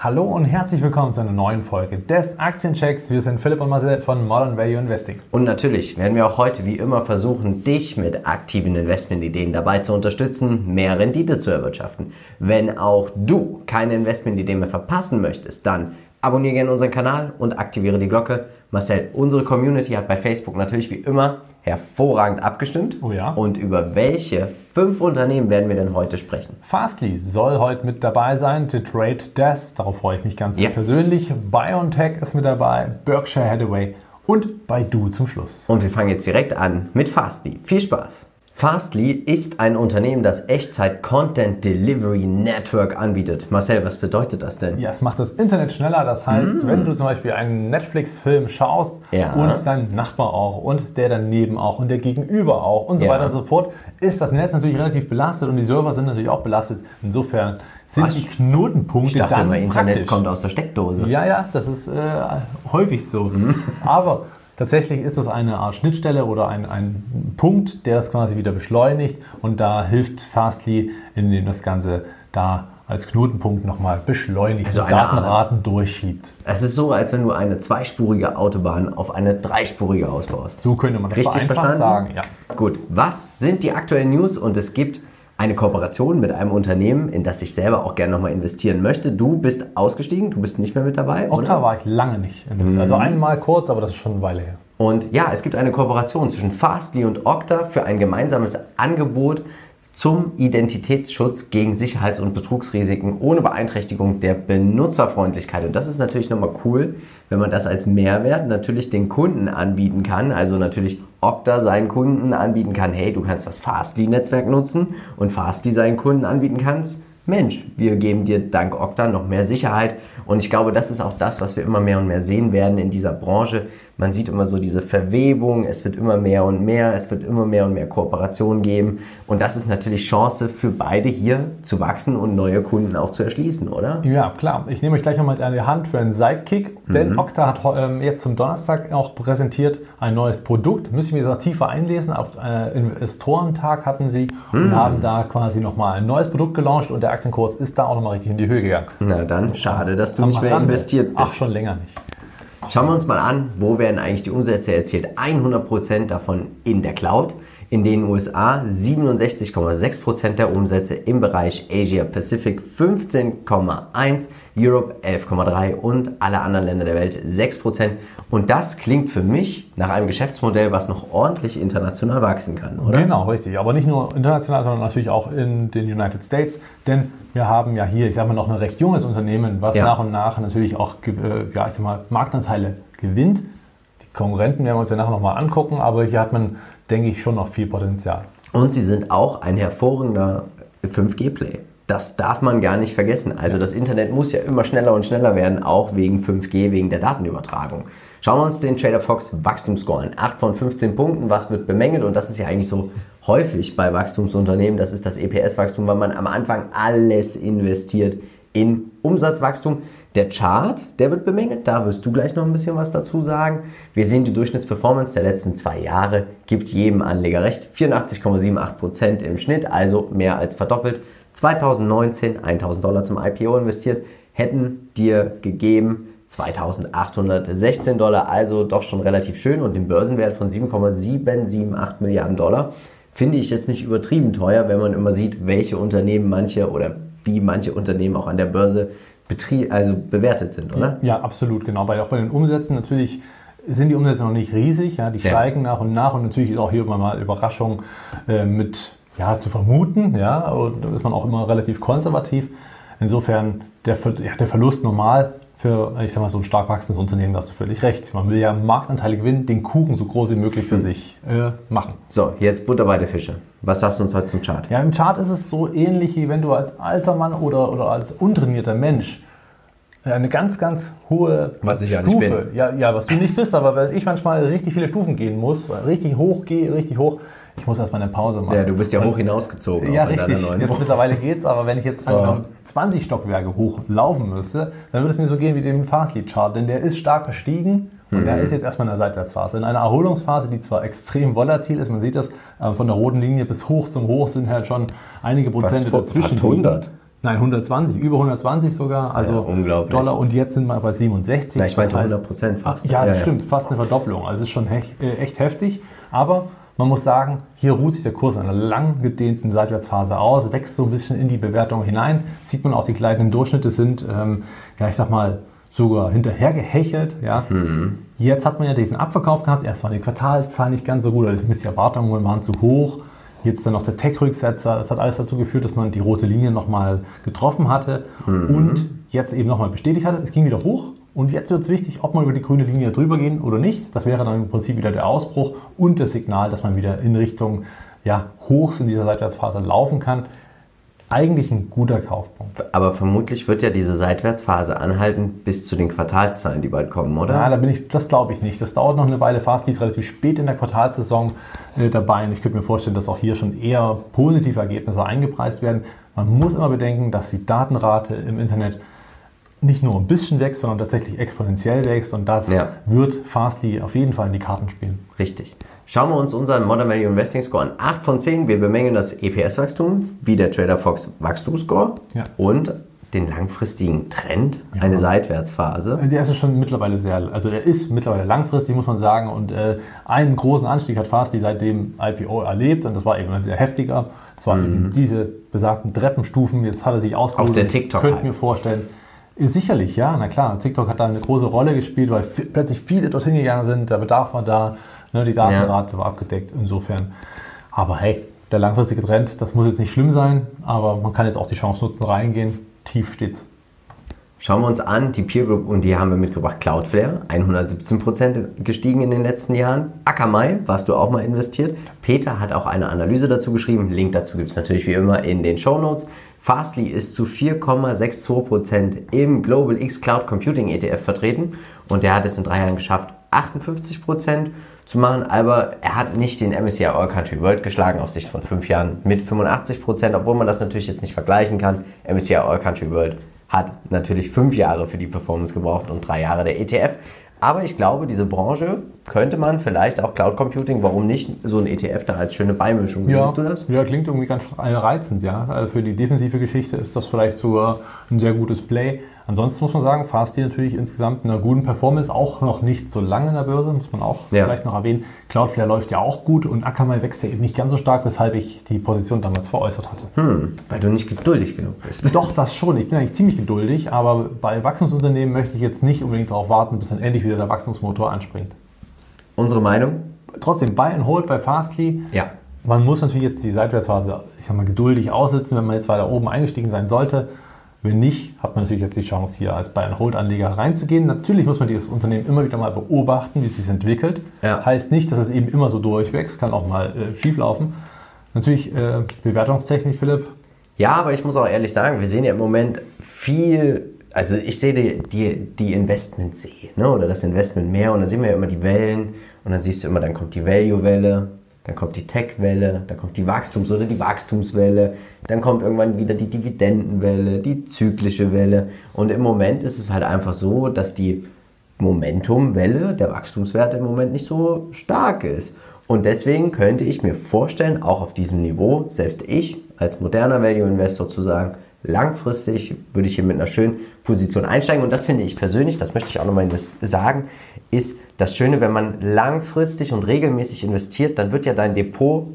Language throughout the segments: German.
Hallo und herzlich willkommen zu einer neuen Folge des Aktienchecks. Wir sind Philipp und Marcel von Modern Value Investing. Und natürlich werden wir auch heute wie immer versuchen, dich mit aktiven Investmentideen dabei zu unterstützen, mehr Rendite zu erwirtschaften. Wenn auch du keine Investmentideen mehr verpassen möchtest, dann abonniere gerne unseren Kanal und aktiviere die Glocke. Marcel, unsere Community hat bei Facebook natürlich wie immer hervorragend abgestimmt. Oh ja. Und über welche fünf Unternehmen werden wir denn heute sprechen? Fastly soll heute mit dabei sein, The Trade Desk, darauf freue ich mich ganz Ja. persönlich. BioNTech ist mit dabei, Berkshire Hathaway und Baidu zum Schluss. Und wir fangen jetzt direkt an mit Fastly. Viel Spaß! Fastly ist ein Unternehmen, das Echtzeit Content Delivery Network anbietet. Marcel, was bedeutet das denn? Ja, es macht das Internet schneller. Das heißt, wenn du zum Beispiel einen Netflix-Film schaust Mm. Ja. und dein Nachbar auch und der daneben auch und der Gegenüber auch und so Ja. weiter und so fort, ist das Netz natürlich relativ belastet und die Server sind natürlich auch belastet. Insofern sind Was? die Knotenpunkte Ich dachte dann immer, Internet praktisch. kommt aus der Steckdose. Ja, ja, das ist äh, häufig so. Mhm. Aber tatsächlich ist das eine Art Schnittstelle oder ein, ein Punkt, der das quasi wieder beschleunigt und da hilft Fastly, indem das Ganze da als Knotenpunkt nochmal beschleunigt Also Art- Datenraten durchschiebt. Es ist so, als wenn du eine zweispurige Autobahn auf eine dreispurige ausbaust. So könnte man das Richtig vereinfacht verstanden? sagen. Ja. Gut, was sind die aktuellen News? Und es gibt eine Kooperation mit einem Unternehmen, in das ich selber auch gerne nochmal investieren möchte. Du bist ausgestiegen, du bist nicht mehr mit dabei, Okta oder? war ich lange nicht. Mhm. Also einmal kurz, aber das ist schon eine Weile her. Und ja, es gibt eine Kooperation zwischen Fastly und Okta für ein gemeinsames Angebot zum Identitätsschutz gegen Sicherheits- und Betrugsrisiken ohne Beeinträchtigung der Benutzerfreundlichkeit. Und das ist natürlich nochmal cool, wenn man das als Mehrwert natürlich den Kunden anbieten kann. Also natürlich Okta seinen Kunden anbieten kann, hey, du kannst das Fastly-Netzwerk nutzen und Fastly seinen Kunden anbieten kannst, Mensch, wir geben dir dank Okta noch mehr Sicherheit. Und ich glaube, das ist auch das, was wir immer mehr und mehr sehen werden in dieser Branche. Man sieht immer so diese Verwebung, es wird immer mehr und mehr, es wird immer mehr und mehr Kooperation geben. Und das ist natürlich Chance für beide hier zu wachsen und neue Kunden auch zu erschließen, oder? Ja, klar. Ich nehme euch gleich nochmal an die Hand für einen Sidekick, denn Mhm. Okta hat ähm, jetzt zum Donnerstag auch präsentiert ein neues Produkt. Müssen wir jetzt noch tiefer einlesen. Auf äh, Investorentag hatten sie Mhm. und haben da quasi nochmal ein neues Produkt gelauncht und der Aktienkurs ist da auch nochmal richtig in die Höhe gegangen. Na dann, schade, dass du nicht mehr investiert bist. Ach, schon länger nicht. Schauen wir uns mal an, wo werden eigentlich die Umsätze erzielt? 100% davon in der Cloud. In den USA 67,6% der Umsätze im Bereich Asia Pacific 15,1%, Europe 11,3% und alle anderen Länder der Welt 6%. Und das klingt für mich nach einem Geschäftsmodell, was noch ordentlich international wachsen kann, oder? Genau, richtig. Aber nicht nur international, sondern natürlich auch in den United States. Denn wir haben ja hier, ich sage mal, noch ein recht junges Unternehmen, was Ja. nach und nach natürlich auch äh, ja, ich sag mal, Marktanteile gewinnt. Die Konkurrenten werden wir uns ja nachher nochmal angucken, aber hier hat man, denke ich, schon noch viel Potenzial. Und sie sind auch ein hervorragender 5G-Play. Das darf man gar nicht vergessen. Also das Internet muss ja immer schneller und schneller werden, auch wegen 5G, wegen der Datenübertragung. Schauen wir uns den Trader Fox Wachstumsscore an. 8 von 15 Punkten, was wird bemängelt? Und das ist ja eigentlich so häufig bei Wachstumsunternehmen. Das ist das EPS-Wachstum, weil man am Anfang alles investiert in Umsatzwachstum. Der Chart, der wird bemängelt, da wirst du gleich noch ein bisschen was dazu sagen. Wir sehen die Durchschnittsperformance der letzten zwei Jahre, gibt jedem Anleger recht. 84,78% im Schnitt, also mehr als verdoppelt. 2019 1000 Dollar zum IPO investiert, hätten dir gegeben 2816 Dollar, also doch schon relativ schön und den Börsenwert von 7,778 Milliarden Dollar finde ich jetzt nicht übertrieben teuer, wenn man immer sieht, welche Unternehmen manche oder wie manche Unternehmen auch an der Börse betrie also bewertet sind, oder? Ja, absolut, genau. Weil auch bei den Umsätzen natürlich sind die Umsätze noch nicht riesig, ja, die Ja. steigen nach und nach und natürlich ist auch hier immer mal Überraschung äh, mit ja, zu vermuten, ja, und da ist man auch immer relativ konservativ. Insofern der, Ver- ja, der Verlust normal für, ich sag mal, so ein stark wachsendes Unternehmen, hast du völlig recht. Man will ja Marktanteile gewinnen, den Kuchen so groß wie möglich für sich äh, machen. So, jetzt Butter bei der Fische. Was sagst du uns heute zum Chart? Ja, im Chart ist es so ähnlich, wie wenn du als alter Mann oder, oder als untrainierter Mensch eine ganz, ganz hohe Was ich ja nicht Stufe, Ja, ja, was du nicht bist, aber wenn ich manchmal richtig viele Stufen gehen muss, weil richtig hoch gehe, richtig hoch, Ich muss erstmal eine Pause machen. Ja, du bist ja hoch hinausgezogen. Ja, richtig. Jetzt mittlerweile geht's, aber wenn ich jetzt angenommen 20 Stockwerke hochlaufen müsste, dann würde es mir so gehen wie dem Fastlead-Chart, denn der ist stark gestiegen und der ist jetzt erstmal in der Seitwärtsphase. In einer Erholungsphase, die zwar extrem volatil ist, man sieht das, äh, von der roten Linie bis hoch zum Hoch sind halt schon einige Prozente Fast- dazwischen. fast 100. Nein, 120, über 120 sogar, also Ja, unglaublich. Dollar und jetzt sind wir bei 67. Na, ich heißt- 100% fast. Ach, ja, das Ja, ja. stimmt, fast eine Verdopplung. Also es ist schon hech, äh, echt heftig, aber man muss sagen, hier ruht sich der Kurs in einer lang gedehnten Seitwärtsphase aus, wächst so ein bisschen in die Bewertung hinein. Sieht man auch, die gleitenden Durchschnitte sind, ähm, ja, ich sag mal, sogar hinterhergehechelt. Ja. Mhm. Jetzt hat man ja diesen Abverkauf gehabt. Erst waren die Quartalszahlen nicht ganz so gut, also die Erwartungen waren zu hoch. Jetzt dann noch der Tech-Rücksetzer. Das hat alles dazu geführt, dass man die rote Linie nochmal getroffen hatte und jetzt eben nochmal bestätigt hatte. Es ging wieder hoch und jetzt wird es wichtig, ob man über die grüne Linie drüber gehen oder nicht. Das wäre dann im Prinzip wieder der Ausbruch und das Signal, dass man wieder in Richtung ja, Hochs in dieser Seitwärtsphase laufen kann. Eigentlich ein guter Kaufpunkt. Aber vermutlich wird ja diese Seitwärtsphase anhalten bis zu den Quartalszahlen, die bald kommen, oder? Ja, da bin ich, das glaube ich nicht. Das dauert noch eine Weile. Fastly ist relativ spät in der Quartalsaison äh, dabei und ich könnte mir vorstellen, dass auch hier schon eher positive Ergebnisse eingepreist werden. Man muss immer bedenken, dass die Datenrate im Internet nicht nur ein bisschen wächst, sondern tatsächlich exponentiell wächst und das Ja. wird Fastly auf jeden Fall in die Karten spielen. Richtig. Schauen wir uns unseren Modern Value Investing Score an. 8 von 10. Wir bemängeln das EPS-Wachstum, wie der Trader Fox Wachstumsscore Ja. und den langfristigen Trend, eine Seitwärtsphase. Der ist schon mittlerweile sehr, also der ist mittlerweile langfristig, muss man sagen. Und äh, einen großen Anstieg hat Fastly seit dem IPO erlebt und das war eben ein sehr heftiger. Das waren eben diese besagten Treppenstufen. Jetzt hat er sich ausgeruht. Auch der Ich TikTok könnte halt. mir vorstellen, sicherlich, ja, na klar. TikTok hat da eine große Rolle gespielt, weil plötzlich viele dorthin gegangen sind. Der Bedarf war da, ne, die Datenrate war abgedeckt. Insofern. Aber hey, der langfristige Trend, das muss jetzt nicht schlimm sein, aber man kann jetzt auch die Chance nutzen, reingehen. Tief steht's. Schauen wir uns an, die Peer Group, und die haben wir mitgebracht. Cloudflare, 117% gestiegen in den letzten Jahren. Akamai, warst du auch mal investiert. Peter hat auch eine Analyse dazu geschrieben. Link dazu gibt es natürlich wie immer in den Show Notes. Fastly ist zu 4,62% im Global X Cloud Computing ETF vertreten und der hat es in drei Jahren geschafft, 58% zu machen, aber er hat nicht den MSCI All Country World geschlagen auf Sicht von fünf Jahren mit 85%, obwohl man das natürlich jetzt nicht vergleichen kann. MSCI All Country World hat natürlich fünf Jahre für die Performance gebraucht und drei Jahre der ETF. Aber ich glaube, diese Branche könnte man vielleicht auch Cloud Computing, warum nicht so ein ETF da als schöne Beimischung? Wie siehst du das? Ja, klingt irgendwie ganz reizend, ja. Also Für die defensive Geschichte ist das vielleicht sogar ein sehr gutes Play. Ansonsten muss man sagen, Fastly natürlich insgesamt in einer guten Performance, auch noch nicht so lange in der Börse, muss man auch Ja. vielleicht noch erwähnen. Cloudflare läuft ja auch gut und Akamai wächst ja eben nicht ganz so stark, weshalb ich die Position damals veräußert hatte. Hm, weil du nicht geduldig genug bist. Doch, das schon. Ich bin eigentlich ziemlich geduldig, aber bei Wachstumsunternehmen möchte ich jetzt nicht unbedingt darauf warten, bis dann endlich wieder der Wachstumsmotor anspringt. Unsere Meinung? Trotzdem, Buy and Hold bei Fastly. Ja. Man muss natürlich jetzt die Seitwärtsphase, ich sag mal, geduldig aussitzen, wenn man jetzt weiter oben eingestiegen sein sollte. Wenn nicht, hat man natürlich jetzt die Chance, hier als Buy-and-Hold-Anleger reinzugehen. Natürlich muss man dieses Unternehmen immer wieder mal beobachten, wie es sich entwickelt. Ja. Heißt nicht, dass es eben immer so durchwächst, kann auch mal äh, schief laufen. Natürlich äh, Bewertungstechnik, Philipp. Ja, aber ich muss auch ehrlich sagen, wir sehen ja im Moment viel, also ich sehe die, die, die Investmentsee, ne? oder das Investment mehr und dann sehen wir ja immer die Wellen und dann siehst du immer, dann kommt die Value-Welle, dann kommt die Tech-Welle, dann kommt die Wachstums- oder die Wachstumswelle, dann kommt irgendwann wieder die Dividendenwelle, die zyklische Welle und im Moment ist es halt einfach so, dass die Momentumwelle der Wachstumswerte im Moment nicht so stark ist. Und deswegen könnte ich mir vorstellen, auch auf diesem Niveau, selbst ich als moderner Value Investor zu sagen, langfristig würde ich hier mit einer schönen Position einsteigen. Und das finde ich persönlich, das möchte ich auch nochmal sagen, ist das Schöne, wenn man langfristig und regelmäßig investiert, dann wird ja dein Depot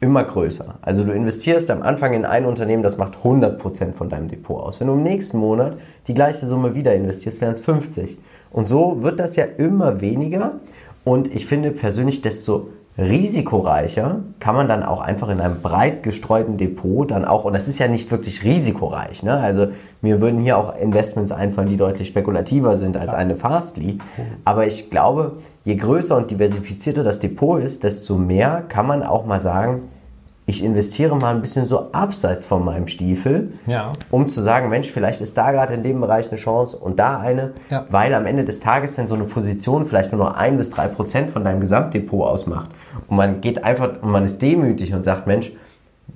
immer größer. Also du investierst am Anfang in ein Unternehmen, das macht 100% von deinem Depot aus. Wenn du im nächsten Monat die gleiche Summe wieder investierst, wären es 50. Und so wird das ja immer weniger. Und ich finde persönlich, desto risikoreicher kann man dann auch einfach in einem breit gestreuten Depot dann auch, und das ist ja nicht wirklich risikoreich, ne? also mir würden hier auch Investments einfallen, die deutlich spekulativer sind als eine Fastly, aber ich glaube, je größer und diversifizierter das Depot ist, desto mehr kann man auch mal sagen, ich investiere mal ein bisschen so abseits von meinem Stiefel, Ja. um zu sagen, Mensch, vielleicht ist da gerade in dem Bereich eine Chance und da eine, Ja. weil am Ende des Tages, wenn so eine Position vielleicht nur noch ein bis drei Prozent von deinem Gesamtdepot ausmacht Und man geht einfach und man ist demütig und sagt, Mensch,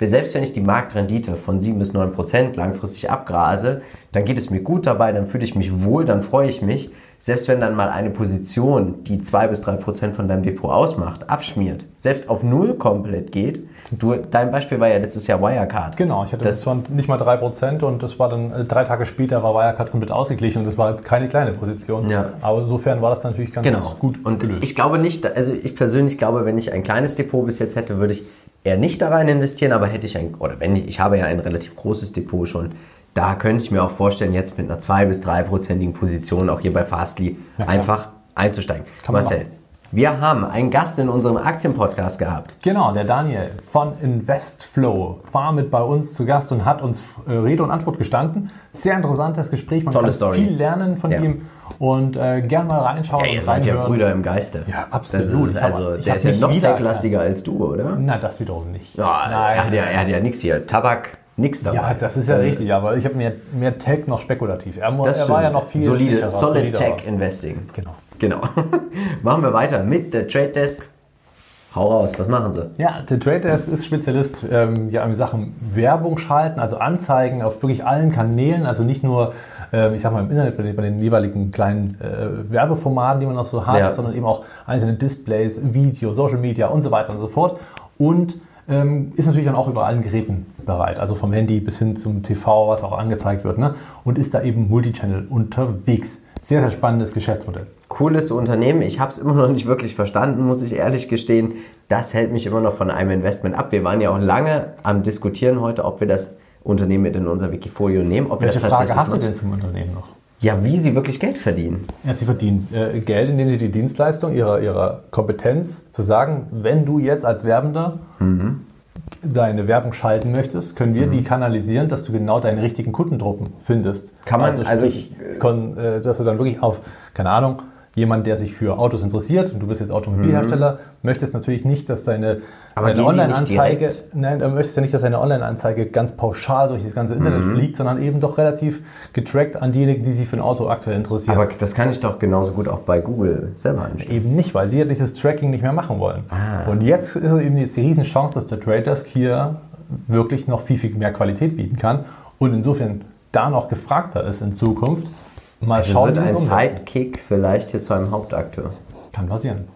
selbst wenn ich die Marktrendite von 7 bis 9 Prozent langfristig abgrase, dann geht es mir gut dabei, dann fühle ich mich wohl, dann freue ich mich. Selbst wenn dann mal eine Position, die 2 bis 3 Prozent von deinem Depot ausmacht, abschmiert, selbst auf Null komplett geht, du, dein Beispiel war ja letztes Jahr Wirecard. Genau, ich hatte Das- das zwar nicht mal 3% und das war dann äh, drei Tage später war Wirecard komplett ausgeglichen und das war jetzt keine kleine Position. Ja. Aber insofern war das natürlich ganz Genau. gut und gelöst. ich glaube nicht, also ich persönlich glaube, wenn ich ein kleines Depot bis jetzt hätte, würde ich eher nicht da rein investieren, aber hätte ich ein, oder wenn ich, ich habe ja ein relativ großes Depot schon, da könnte ich mir auch vorstellen, jetzt mit einer 2 bis 3-prozentigen Position, auch hier bei Fastly, Ja, einfach einzusteigen. Kann Marcel, wir haben einen Gast in unserem Aktienpodcast gehabt. Genau, der Daniel von Investflow war mit bei uns zu Gast und hat uns äh, Rede und Antwort gestanden. Sehr interessantes Gespräch, man Tolle kann Story. viel lernen von Ja. ihm und äh, gern mal reinschauen Ja, ihr seid ja. Brüder im Geiste. Ja, absolut. Ist, also, ich der ist ja noch techlastiger als du, oder? Na, das wiederum nicht. Ja, er hat ja, er hat ja nichts hier. Tabak, nichts dabei. Ja, das ist ja Äh, richtig, aber ich habe mehr, mehr Tech noch spekulativ. Er, Das er war ja noch viel solide, sicherer, solid soliderer. Tech Investing. Genau. Genau. machen wir weiter mit der Trade Desk. Hau raus, was machen sie? Ja, der Trade Desk ist Spezialist ähm, ja, in Sachen Werbung schalten, also Anzeigen auf wirklich allen Kanälen, also nicht nur, ähm, ich sag mal, im Internet bei den, bei den jeweiligen kleinen äh, Werbeformaten, die man noch so hat, Ja. sondern eben auch einzelne Displays, Video, Social Media und so weiter und so fort. Und ähm, ist natürlich dann auch über allen Geräten bereit, also vom Handy bis hin zum TV, was auch angezeigt wird, ne? und ist da eben Multichannel unterwegs. Sehr, sehr spannendes Geschäftsmodell. Cooles Unternehmen. Ich habe es immer noch nicht wirklich verstanden, muss ich ehrlich gestehen. Das hält mich immer noch von einem Investment ab. Wir waren ja auch lange am Diskutieren heute, ob wir das Unternehmen mit in unser Wikifolio nehmen. Ob wir Welche das Frage hast du denn zum Unternehmen noch? Ja, wie sie wirklich Geld verdienen. Ja, sie verdienen äh, Geld, indem sie die Dienstleistung ihrer, ihrer Kompetenz zu sagen, wenn du jetzt als Werbender deine Werbung schalten möchtest, können wir die kanalisieren, dass du genau deine richtigen Kundengruppen findest. Kann man- also, also- sprich, kon, äh, dass du dann wirklich auf, keine Ahnung, jemand, der sich für Autos interessiert, und du bist jetzt Automobilhersteller, möchtest natürlich nicht, dass deine, deine Online-Anzeige, nein, du möchtest ja nicht, dass deine Online-Anzeige ganz pauschal durch das ganze Internet Mhm. fliegt, sondern eben doch relativ getrackt an diejenigen, die sich für ein Auto aktuell interessieren. Aber das kann ich doch genauso gut auch bei Google selber einstellen. Eben nicht, weil sie ja dieses Tracking nicht mehr machen wollen. Ah. Und jetzt ist eben jetzt die Riesenchance, dass der Trade Desk hier wirklich noch viel, viel mehr Qualität bieten kann und insofern da noch gefragter ist in Zukunft. Mal Also schauen, wird ein. Sidekick vielleicht hier zu einem Hauptakteur. Kann passieren.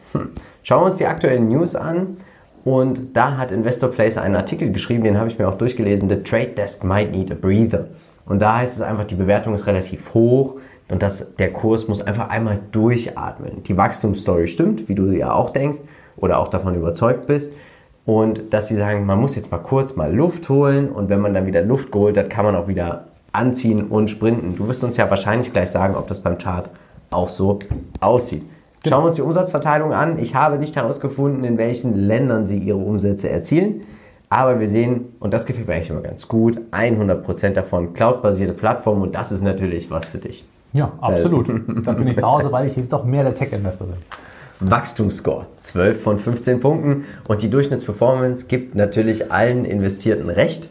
Schauen wir uns die aktuellen News an. Und da hat Investor Place einen Artikel geschrieben, den habe ich mir auch durchgelesen. The Trade Desk might need a breather. Und da heißt es einfach, die Bewertung ist relativ hoch und das, der Kurs muss einfach einmal durchatmen. Die Wachstumsstory stimmt, wie du ja auch denkst oder auch davon überzeugt bist. Und dass sie sagen, man muss jetzt mal kurz mal Luft holen und wenn man dann wieder Luft geholt hat, kann man auch wieder anziehen und sprinten. Du wirst uns ja wahrscheinlich gleich sagen, ob das beim Chart auch so aussieht. Schauen wir uns die Umsatzverteilung an. Ich habe nicht herausgefunden, in welchen Ländern sie ihre Umsätze erzielen. Aber wir sehen, und das gefällt mir eigentlich immer ganz gut, 100% davon cloudbasierte Plattformen und das ist natürlich was für dich. Ja, absolut. da bin ich zu Hause, weil ich jetzt doch mehr der Tech-Investor bin. Wachstumsscore 12 von 15 Punkten und die Durchschnittsperformance gibt natürlich allen Investierten recht.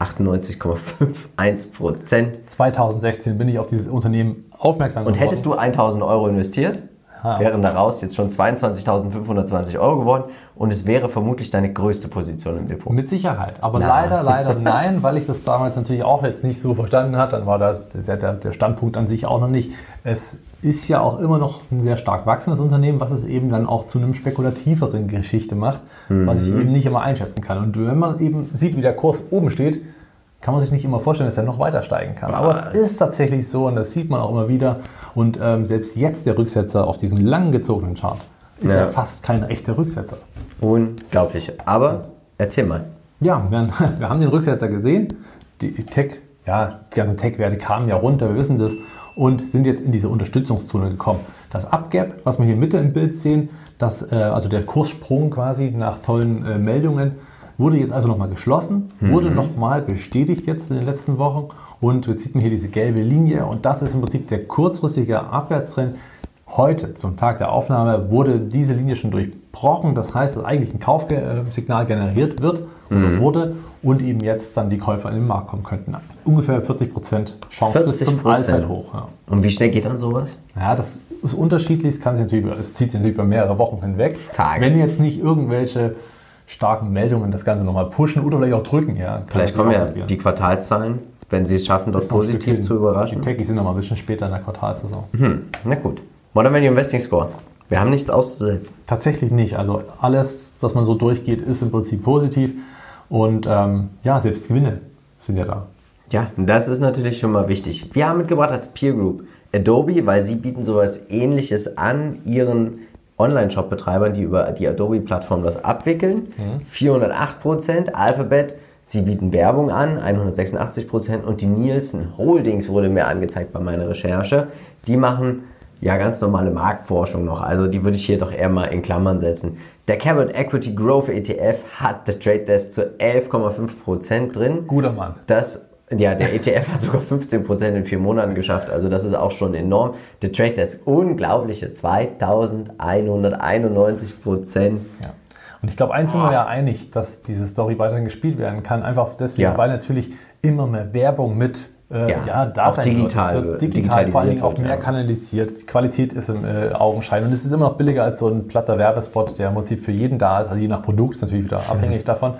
Ja. 98,51%. 2016 bin ich auf dieses Unternehmen aufmerksam Und hättest du 1000 Euro investiert, wären daraus jetzt schon 22.520 Euro geworden und es wäre vermutlich deine größte Position im Depot. Mit Sicherheit. Aber Na. leider, leider nein, weil ich das damals natürlich auch jetzt nicht so verstanden habe. Dann war das der, der, der Standpunkt an sich auch noch nicht. Es ist ja auch immer noch ein sehr stark wachsendes Unternehmen, was es eben dann auch zu einem spekulativeren Geschichte macht, was ich eben nicht immer einschätzen kann. Und wenn man eben sieht, wie der Kurs oben steht, kann man sich nicht immer vorstellen, dass er noch weiter steigen kann. Aber es ist tatsächlich so und das sieht man auch immer wieder. Und ähm, selbst jetzt der Rücksetzer auf diesem lang gezogenen Chart ist ja, Ja. fast kein echter Rücksetzer. Unglaublich. Aber erzähl mal. Ja, wir, wir haben den Rücksetzer gesehen. Die Tech, ja, die ganzen Tech-Werte kamen ja runter, wir wissen das, und sind jetzt in diese Unterstützungszone gekommen. Das Upgap, was wir hier in Mitte im Bild sehen, das, äh, also der Kurssprung quasi nach tollen äh, Meldungen, wurde jetzt also nochmal geschlossen, wurde nochmal bestätigt jetzt in den letzten Wochen und jetzt sieht man hier diese gelbe Linie und das ist im Prinzip der kurzfristige Abwärtstrend. Heute, zum Tag der Aufnahme, wurde diese Linie schon durchbrochen. Das heißt, dass eigentlich ein Kaufsignal generiert wird oder wurde und eben jetzt dann die Käufer in den Markt kommen könnten. Ungefähr 40% Chance bis zum 40%. Allzeithoch. Ja. Und wie schnell geht dann sowas? Ja, das ist unterschiedlich. Es kann sich natürlich, es zieht sich natürlich über mehrere Wochen hinweg. Tage. Wenn jetzt nicht irgendwelche starken Meldungen das Ganze nochmal pushen oder vielleicht auch drücken, ja. Vielleicht kommen ja die Quartalszahlen, wenn sie es schaffen, ein positiv zu überraschen. Die Techies sind noch mal ein bisschen später in der Quartalsaison. Hm, na gut. Modern Value Investing Score. Wir haben nichts auszusetzen. Tatsächlich nicht. Also alles, was man so durchgeht, ist im Prinzip positiv. Und ähm, ja, selbst Gewinne sind ja da. Ja, das ist natürlich schon mal wichtig. Wir haben mitgebracht als Peer Group Adobe, weil sie bieten sowas ähnliches an ihren Online-Shop-Betreibern, die über die Adobe-Plattform das abwickeln. 408%, Alphabet, sie bieten Werbung an, 186% und die Nielsen Holdings wurde mir angezeigt bei meiner Recherche. Die machen ja ganz normale Marktforschung noch, also die würde ich hier doch eher mal in Klammern setzen. Der Cabot Equity Growth ETF hat der Trade Desk zu 11,5% drin. Guter Mann. Das, ja, der ETF hat sogar 15% in vier Monaten geschafft. Also das ist auch schon enorm. Der Trade Desk unglaubliche 2191%. Ja. Und ich glaube, eins sind wir ja einig, dass diese Story weiterhin gespielt werden kann. Einfach deswegen, Ja. weil natürlich immer mehr Werbung mit äh, Ja, ja, da auch sein digital wird. Es wird- wird digital, vor allen Dingen auch mehr ja. kanalisiert. Die Qualität ist im äh, Augenschein. Und es ist immer noch billiger als so ein platter Werbespot, der im Prinzip für jeden da ist. Also je nach Produkt ist natürlich wieder abhängig davon.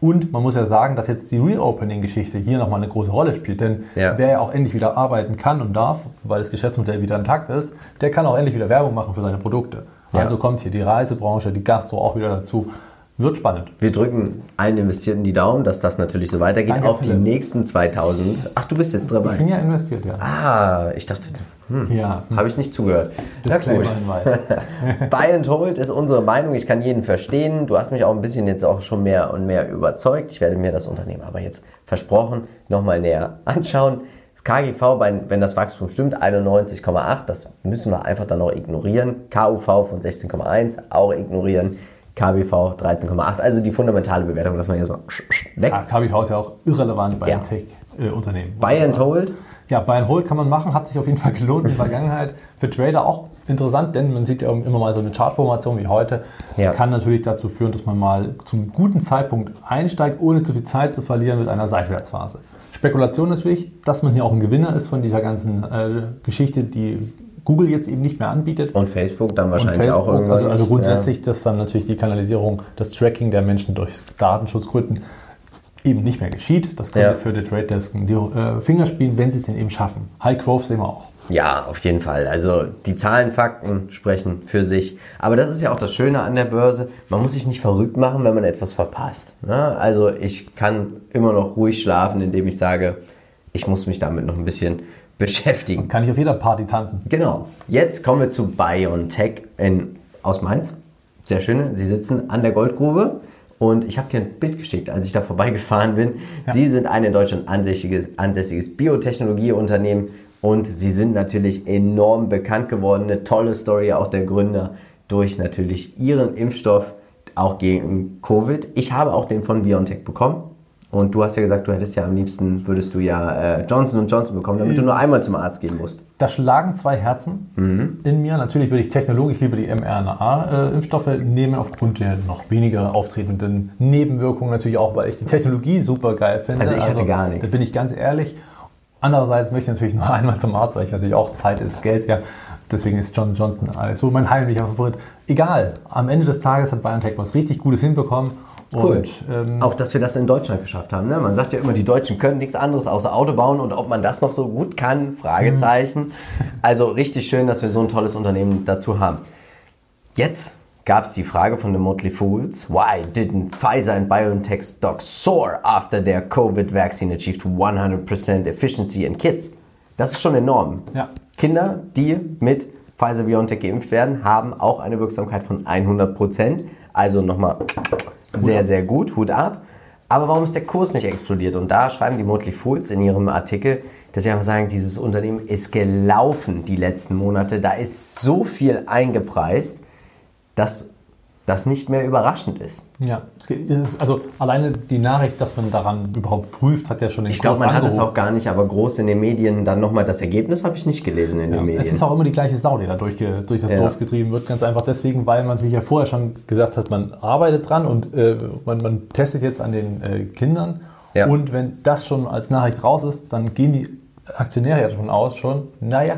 Und man muss ja sagen, dass jetzt die Reopening-Geschichte hier nochmal eine große Rolle spielt. Denn Ja. wer ja auch endlich wieder arbeiten kann und darf, weil das Geschäftsmodell wieder intakt ist, der kann auch endlich wieder Werbung machen für seine Produkte. Also kommt hier die Reisebranche, die Gastro auch wieder dazu. Wird spannend. Wir drücken allen Investierten die Daumen, dass das natürlich so weitergeht Danke, auf die Philipp. nächsten 2000. Ach, du bist jetzt Ich bin dabei. ja investiert, ja. Ah, ich dachte, hm, Ja, hm. habe ich nicht zugehört. Na Disclaimer gut. Buy and Hold ist unsere Meinung. Ich kann jeden verstehen. Du hast mich auch ein bisschen jetzt auch schon mehr und mehr überzeugt. Ich werde mir das Unternehmen aber jetzt versprochen nochmal näher anschauen. Das KGV, bei- wenn das Wachstum stimmt, 91,8. Das müssen wir einfach dann auch ignorieren. KUV von 16,1 auch ignorieren. KBV 13,8. Also die fundamentale Bewertung lassen wir jetzt mal weg. Ja, KBV ist ja auch irrelevant bei Ja. den Tech-Unternehmen. Buy and Hold. Ja, Buy and Hold kann man machen, hat sich auf jeden Fall gelohnt in der Vergangenheit. Für Trader auch interessant, denn man sieht ja immer mal so eine Chartformation wie heute. Ja. Kann natürlich dazu führen, dass man mal zum guten Zeitpunkt einsteigt, ohne zu viel Zeit zu verlieren mit einer Seitwärtsphase. Spekulation natürlich, dass man hier auch ein Gewinner ist von dieser ganzen äh, Geschichte, die Google jetzt eben nicht mehr anbietet. Und Facebook dann wahrscheinlich Facebook, auch irgendwann. also, also grundsätzlich, dass dann natürlich die Kanalisierung, das Tracking der Menschen durch Datenschutzgründen eben nicht mehr geschieht. Das könnte Ja. für die Trade Desk in die äh, Finger spielen, wenn sie es denn eben schaffen. High Growth sehen wir auch. Ja, auf jeden Fall. Also die Zahlen, Fakten sprechen für sich. Aber das ist ja auch das Schöne an der Börse. Man muss sich nicht verrückt machen, wenn man etwas verpasst. Ne? Also ich kann immer noch ruhig schlafen, indem ich sage, ich muss mich damit noch ein bisschen beschäftigen. Kann ich auf jeder Party tanzen. Genau. Jetzt kommen wir zu BioNTech in, aus Mainz. Sehr schön. Sie sitzen an der Goldgrube. Und ich habe dir ein Bild geschickt, als ich da vorbeigefahren bin. Sie sind ein in Deutschland ansässiges, ansässiges Biotechnologieunternehmen und sie sind natürlich enorm bekannt geworden. Eine tolle Story auch der Gründer durch natürlich ihren Impfstoff auch gegen Covid. Ich habe auch den von BioNTech bekommen. Und du hast ja gesagt, du hättest ja am liebsten, würdest du ja äh, Johnson Johnson bekommen, damit du nur einmal zum Arzt gehen musst. Da schlagen zwei Herzen Mhm. in mir. Natürlich würde ich technologisch lieber die mRNA-Impfstoffe nehmen, aufgrund der noch weniger auftretenden Nebenwirkungen. Natürlich auch, weil ich die Technologie super geil finde. Also ich hatte gar nichts. Da bin ich ganz ehrlich. Andererseits möchte ich natürlich nur einmal zum Arzt, weil ich natürlich auch Zeit ist Geld, ja. Deswegen ist Johnson Johnson so mein heimlicher Favorit. Egal, am Ende des Tages hat BioNTech was richtig Gutes hinbekommen. Cool. Und ähm, Auch, dass wir das in Deutschland geschafft haben. Ne? Man sagt ja immer, die Deutschen können nichts anderes außer Auto bauen und ob man das noch so gut kann, Fragezeichen. Also richtig schön, dass wir so ein tolles Unternehmen dazu haben. Jetzt gab es die Frage von den Motley Fools. Why didn't Pfizer and BioNTech stocks soar after their COVID vaccine achieved 100% efficiency in kids? Das ist schon enorm. Ja. Kinder, die mit Pfizer BioNTech geimpft werden, haben auch eine Wirksamkeit von 100%. Also nochmal sehr, sehr gut, Hut ab. Aber warum ist der Kurs nicht explodiert? Und da schreiben die Motley Fools in ihrem Artikel, dass sie einfach sagen, dieses Unternehmen ist gelaufen die letzten Monate. Da ist so viel eingepreist, dass das nicht mehr überraschend ist. Ja, also alleine die Nachricht, dass man daran überhaupt prüft, hat ja schon den Ich glaube, man angehoben. hat es auch gar nicht, aber groß in den Medien dann nochmal das Ergebnis habe ich nicht gelesen in ja, den Medien. Es ist auch immer die gleiche Sau, die da durch, durch das ja. Dorf getrieben wird. Ganz einfach deswegen, weil man natürlich ja vorher schon gesagt hat, man arbeitet dran und äh, man, man, testet jetzt an den äh, Kindern. Ja. Und wenn das schon als Nachricht raus ist, dann gehen die Aktionäre ja davon aus schon, naja,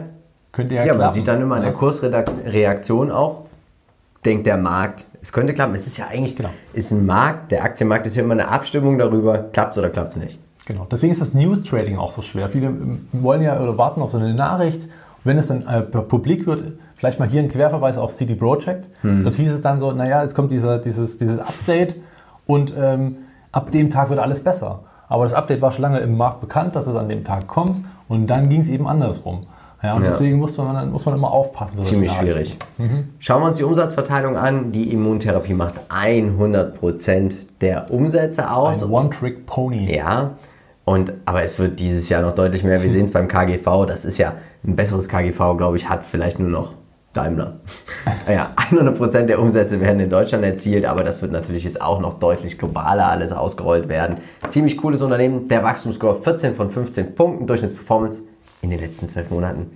könnte ja Ja, klappen. man sieht dann immer in der Kursreaktion auch, denkt der Markt, es könnte klappen. Es ist ja eigentlich genau. ist ein Markt, der Aktienmarkt ist ja immer eine Abstimmung darüber, klappt es oder klappt es nicht. Genau, deswegen ist das News Trading auch so schwer. Viele wollen ja oder warten auf so eine Nachricht. Wenn es dann äh, publik wird, vielleicht mal hier ein Querverweis auf CD Projekt. Hm. Dort hieß es dann so, naja, jetzt kommt dieser, dieses, dieses Update und ähm, ab dem Tag wird alles besser. Aber das Update war schon lange im Markt bekannt, dass es an dem Tag kommt und dann ging es eben andersrum. Ja, und ja. deswegen muss man, muss man immer aufpassen. Ziemlich schwierig. Mhm. Schauen wir uns die Umsatzverteilung an. Die Immuntherapie macht 100% der Umsätze aus. Ein One-Trick-Pony. Ja, und, aber es wird dieses Jahr noch deutlich mehr. Wir sehen es beim KGV. Das ist ja ein besseres KGV, glaube ich, hat vielleicht nur noch Daimler. ja, 100% der Umsätze werden in Deutschland erzielt, aber das wird natürlich jetzt auch noch deutlich globaler alles ausgerollt werden. Ziemlich cooles Unternehmen. Der Wachstumsscore 14 von 15 Punkten, Durchschnittsperformance in den letzten zwölf Monaten.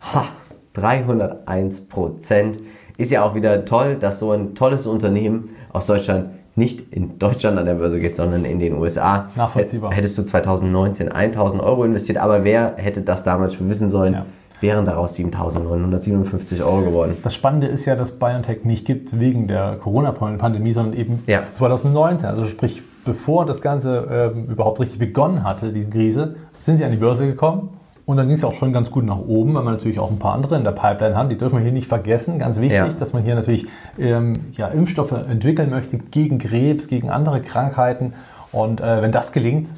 Ha, 301 Prozent. Ist ja auch wieder toll, dass so ein tolles Unternehmen aus Deutschland nicht in Deutschland an der Börse geht, sondern in den USA. Nachvollziehbar. Hättest du 2019 1000 Euro investiert, aber wer hätte das damals schon wissen sollen? Ja. Wären daraus 7.957 Euro geworden. Das Spannende ist ja, dass BioNTech nicht gibt wegen der Corona-Pandemie, sondern eben ja. 2019. Also sprich, bevor das Ganze äh, überhaupt richtig begonnen hatte, diese Krise, sind sie an die Börse gekommen und dann ging es auch schon ganz gut nach oben, weil wir natürlich auch ein paar andere in der Pipeline haben. Die dürfen wir hier nicht vergessen. Ganz wichtig, ja. dass man hier natürlich ähm, ja, Impfstoffe entwickeln möchte gegen Krebs, gegen andere Krankheiten. Und äh, wenn das gelingt,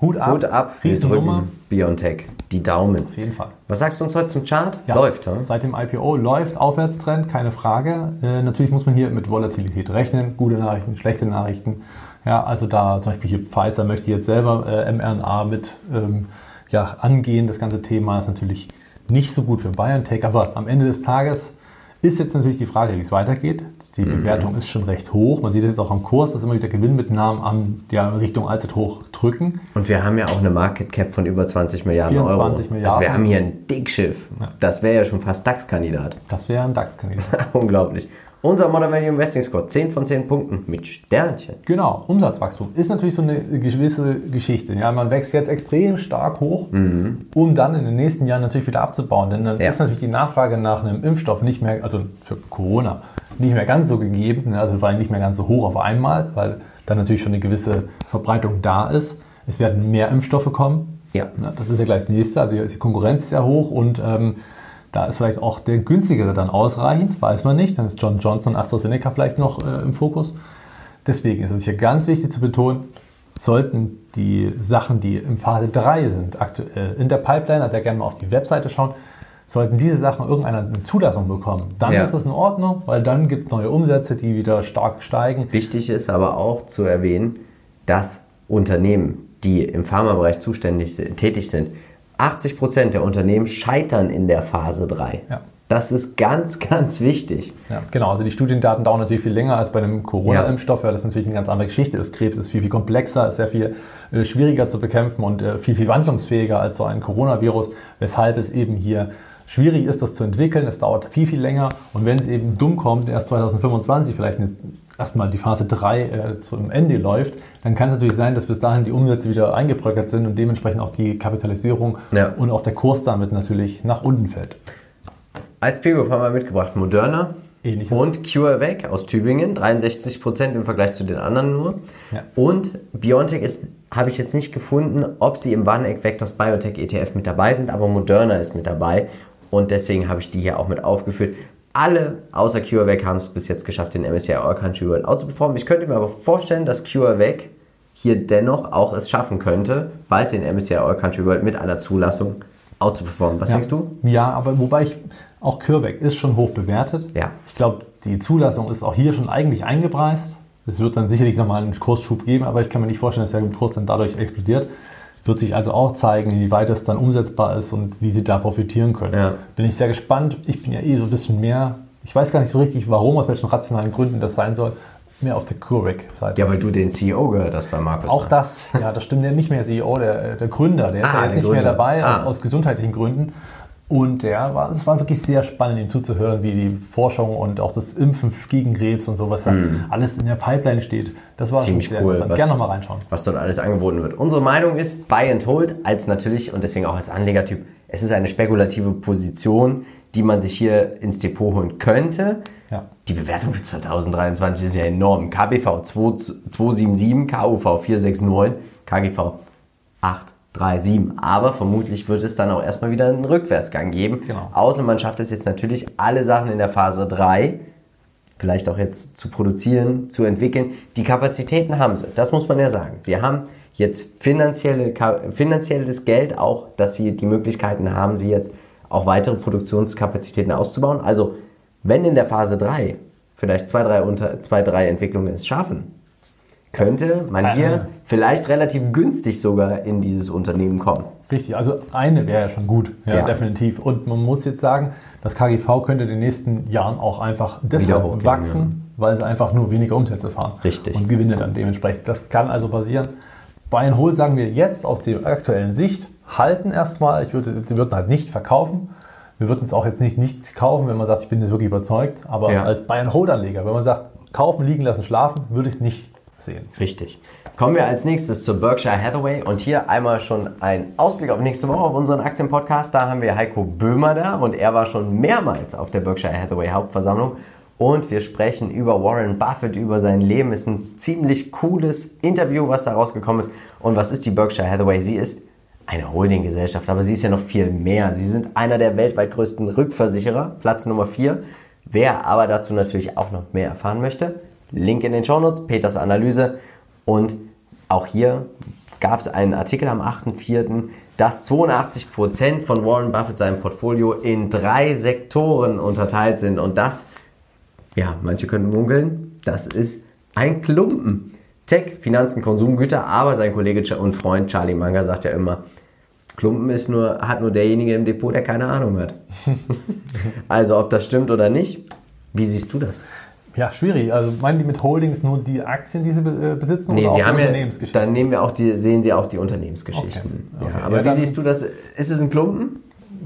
Hut ab. Hut ab, Riesennummer. BioNTech. Die Daumen. Auf jeden Fall. Was sagst du uns heute zum Chart? Ja, läuft, oder? Seit dem IPO läuft, Aufwärtstrend, keine Frage. Äh, natürlich muss man hier mit Volatilität rechnen. Gute Nachrichten, schlechte Nachrichten. Ja, also da zum Beispiel hier Pfizer möchte jetzt selber äh, mRNA mit ähm, ja, angehen. Das ganze Thema ist natürlich nicht so gut für BioNTech, aber am Ende des Tages ist jetzt natürlich die Frage, wie es weitergeht. Die mhm. Bewertung ist schon recht hoch. Man sieht es jetzt auch am Kurs, dass immer wieder Gewinnmitnahmen an ja, Richtung Allzeit hoch drücken. Und wir haben ja auch eine Market Cap von über 20 Milliarden 24 Euro. Milliarden. Also wir haben hier ein Dickschiff. Ja. Das wäre ja schon fast DAX-Kandidat. Das wäre ein DAX-Kandidat. Unglaublich. Unser Modern Value Investing Score, 10 von 10 Punkten mit Sternchen. Genau, Umsatzwachstum ist natürlich so eine gewisse Geschichte. Ja, man wächst jetzt extrem stark hoch, mhm. um dann in den nächsten Jahren natürlich wieder abzubauen. Denn dann ja. ist natürlich die Nachfrage nach einem Impfstoff nicht mehr, also für Corona, nicht mehr ganz so gegeben, also vor allem nicht mehr ganz so hoch auf einmal, weil dann natürlich schon eine gewisse Verbreitung da ist. Es werden mehr Impfstoffe kommen. Ja. Das ist ja gleich das nächste. Also die Konkurrenz ist ja hoch und ähm, da ist vielleicht auch der günstigere dann ausreichend, weiß man nicht. Dann ist John Johnson und AstraZeneca vielleicht noch äh, im Fokus. Deswegen ist es hier ganz wichtig zu betonen, sollten die Sachen, die in Phase 3 sind, aktuell in der Pipeline, also gerne mal auf die Webseite schauen, sollten diese Sachen irgendeine Zulassung bekommen, dann ja. ist das in Ordnung, weil dann gibt es neue Umsätze, die wieder stark steigen. Wichtig ist aber auch zu erwähnen, dass Unternehmen, die im Pharmabereich zuständig sind, tätig sind, 80 Prozent der Unternehmen scheitern in der Phase 3. Ja. Das ist ganz, ganz wichtig. Ja, genau. Also die Studiendaten dauern natürlich viel länger als bei einem Corona-Impfstoff. Ja. Das ist natürlich eine ganz andere Geschichte. Das Krebs ist viel, viel komplexer, ist sehr viel äh, schwieriger zu bekämpfen und äh, viel, viel wandlungsfähiger als so ein Coronavirus, weshalb es eben hier schwierig ist, das zu entwickeln. Es dauert viel, viel länger. Und wenn es eben dumm kommt, erst 2025 vielleicht erstmal die Phase 3 äh, zum Ende läuft, dann kann es natürlich sein, dass bis dahin die Umsätze wieder eingebröckert sind und dementsprechend auch die Kapitalisierung ja. und auch der Kurs damit natürlich nach unten fällt. Als Peer haben wir mitgebracht Moderna Ähnliches. und CureVac aus Tübingen, 63 Prozent im Vergleich zu den anderen nur. Ja. Und BioNTech ist, habe ich jetzt nicht gefunden, ob sie im Vaneck Vectors Biotech ETF mit dabei sind, aber Moderna ist mit dabei und deswegen habe ich die hier auch mit aufgeführt. Alle außer CureVac haben es bis jetzt geschafft, den MSCI All Country World out zu performen. Ich könnte mir aber vorstellen, dass CureVac hier dennoch auch es schaffen könnte, bald den MSCI All Country World mit einer Zulassung out zu performen. Was ja. denkst du? Ja, aber wobei ich, auch CureVac ist schon hoch bewertet. Ja. Ich glaube, die Zulassung ist auch hier schon eigentlich eingepreist. Es wird dann sicherlich nochmal einen Kursschub geben, aber ich kann mir nicht vorstellen, dass der Kurs dann dadurch explodiert. Wird sich also auch zeigen, inwieweit es dann umsetzbar ist und wie sie da profitieren können. Ja. Bin ich sehr gespannt. Ich bin ja eh so ein bisschen mehr ich weiß gar nicht so richtig, warum, aus welchen rationalen Gründen das sein soll, mehr auf der CureVac-Seite. Ja, weil du den CEO gehört hast bei Markus. Auch das, ja, das stimmt ja nicht mehr CEO, der, der Gründer, der ist Ah, ja jetzt der nicht mehr Gründer. dabei, Ah. aus gesundheitlichen Gründen. Und der war, es war wirklich sehr spannend, ihm zuzuhören, wie die Forschung und auch das Impfen gegen Krebs und so, was da alles in der Pipeline steht. Das war. Ziemlich schon sehr cool. interessant. Was- Gerne nochmal reinschauen. was dort alles angeboten wird. Unsere Meinung ist, Buy and Hold als natürlich und deswegen auch als Anlegertyp, es ist eine spekulative Position, die man sich hier ins Depot holen könnte. Ja. Die Bewertung für 2023 ist ja enorm. KBV 2, 277, KUV 469, KGV 837. Aber vermutlich wird es dann auch erstmal wieder einen Rückwärtsgang geben. Genau. Außer man schafft es jetzt natürlich alle Sachen in der Phase 3 vielleicht auch jetzt zu produzieren, zu entwickeln. Die Kapazitäten haben sie, das muss man ja sagen. Sie haben jetzt finanzielle, finanzielles Geld auch, dass sie die Möglichkeiten haben, sie jetzt auch weitere Produktionskapazitäten auszubauen. Also wenn in der Phase 3 vielleicht zwei, drei, unter, zwei, drei Entwicklungen es schaffen, könnte man Ja. hier vielleicht relativ günstig sogar in dieses Unternehmen kommen. Richtig, also eine wäre ja schon gut, ja, Ja. definitiv. Und man muss jetzt sagen, das KGV könnte in den nächsten Jahren auch einfach deshalb hochgehen, wachsen, weil sie einfach nur weniger Umsätze fahren. Richtig. Und Gewinne dann dementsprechend. Das kann also passieren. Buy and Hold sagen wir jetzt aus der aktuellen Sicht, halten erstmal. Ich würde, sie würden halt nicht verkaufen. Wir würden es auch jetzt nicht nicht kaufen, wenn man sagt, ich bin jetzt wirklich überzeugt. Aber Ja. als Buy and Hold Anleger, wenn man sagt, kaufen, liegen lassen, schlafen, würde ich es nicht sehen. Richtig. Kommen wir als nächstes zur Berkshire Hathaway und hier einmal schon ein Ausblick auf nächste Woche auf unseren Aktienpodcast. Da haben wir Heiko Böhmer da und er war schon mehrmals auf der Berkshire Hathaway Hauptversammlung und wir sprechen über Warren Buffett, über sein Leben. Ist ein ziemlich cooles Interview, was da rausgekommen ist. Und was ist die Berkshire Hathaway? Sie ist eine Holdinggesellschaft, aber sie ist ja noch viel mehr. Sie sind einer der weltweit größten Rückversicherer, Platz Nummer 4. Wer aber dazu natürlich auch noch mehr erfahren möchte, Link in den Shownotes, Peters Analyse. Und auch hier gab es einen Artikel am 8.4., dass 82% von Warren Buffett seinem Portfolio in drei Sektoren unterteilt sind. Und das, ja, manche können munkeln, das ist ein Klumpen. Tech, Finanzen, Konsumgüter, aber sein Kollege und Freund Charlie Munger sagt ja immer, Klumpen ist nur, hat nur derjenige im Depot, der keine Ahnung hat. also ob das stimmt oder nicht, wie siehst du das? Ja, schwierig. Also meinen die mit Holdings nur die Aktien, die sie äh, besitzen Nee, oder Sie auch haben die ja, Unternehmensgeschichten? dann nehmen wir auch die, sehen Sie auch die Unternehmensgeschichten. Okay. Okay. Ja, aber Ja, wie siehst du das? Ist es ein Klumpen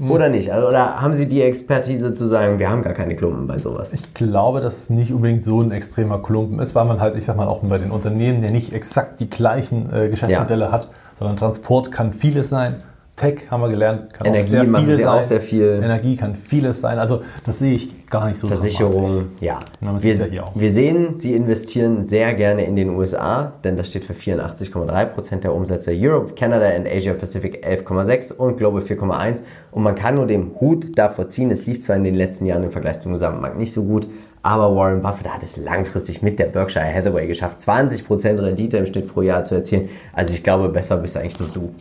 oder nicht? Also, oder haben Sie die Expertise zu sagen, wir haben gar keine Klumpen bei sowas? Ich glaube, dass es nicht unbedingt so ein extremer Klumpen ist, weil man halt, ich sag mal, auch bei den Unternehmen, der nicht exakt die gleichen äh, Geschäftsmodelle hat, sondern Transport kann vieles sein. Tech haben wir gelernt, kann Energie auch sehr machen viel sie sein. auch sehr viel. Energie kann vieles sein. Also das sehe ich gar nicht so. Versicherung, ja. Na, Wir, ja wir sehen, Sie investieren sehr gerne in den USA, denn das steht für 84,3% der Umsätze. Europe, Canada und Asia Pacific 11,6% und Global 4,1%. Und man kann nur den Hut davor ziehen, es lief zwar in den letzten Jahren im Vergleich zum Gesamtmarkt nicht so gut, aber Warren Buffett hat es langfristig mit der Berkshire Hathaway geschafft, 20% Rendite im Schnitt pro Jahr zu erzielen. Also ich glaube, besser bist eigentlich nur du.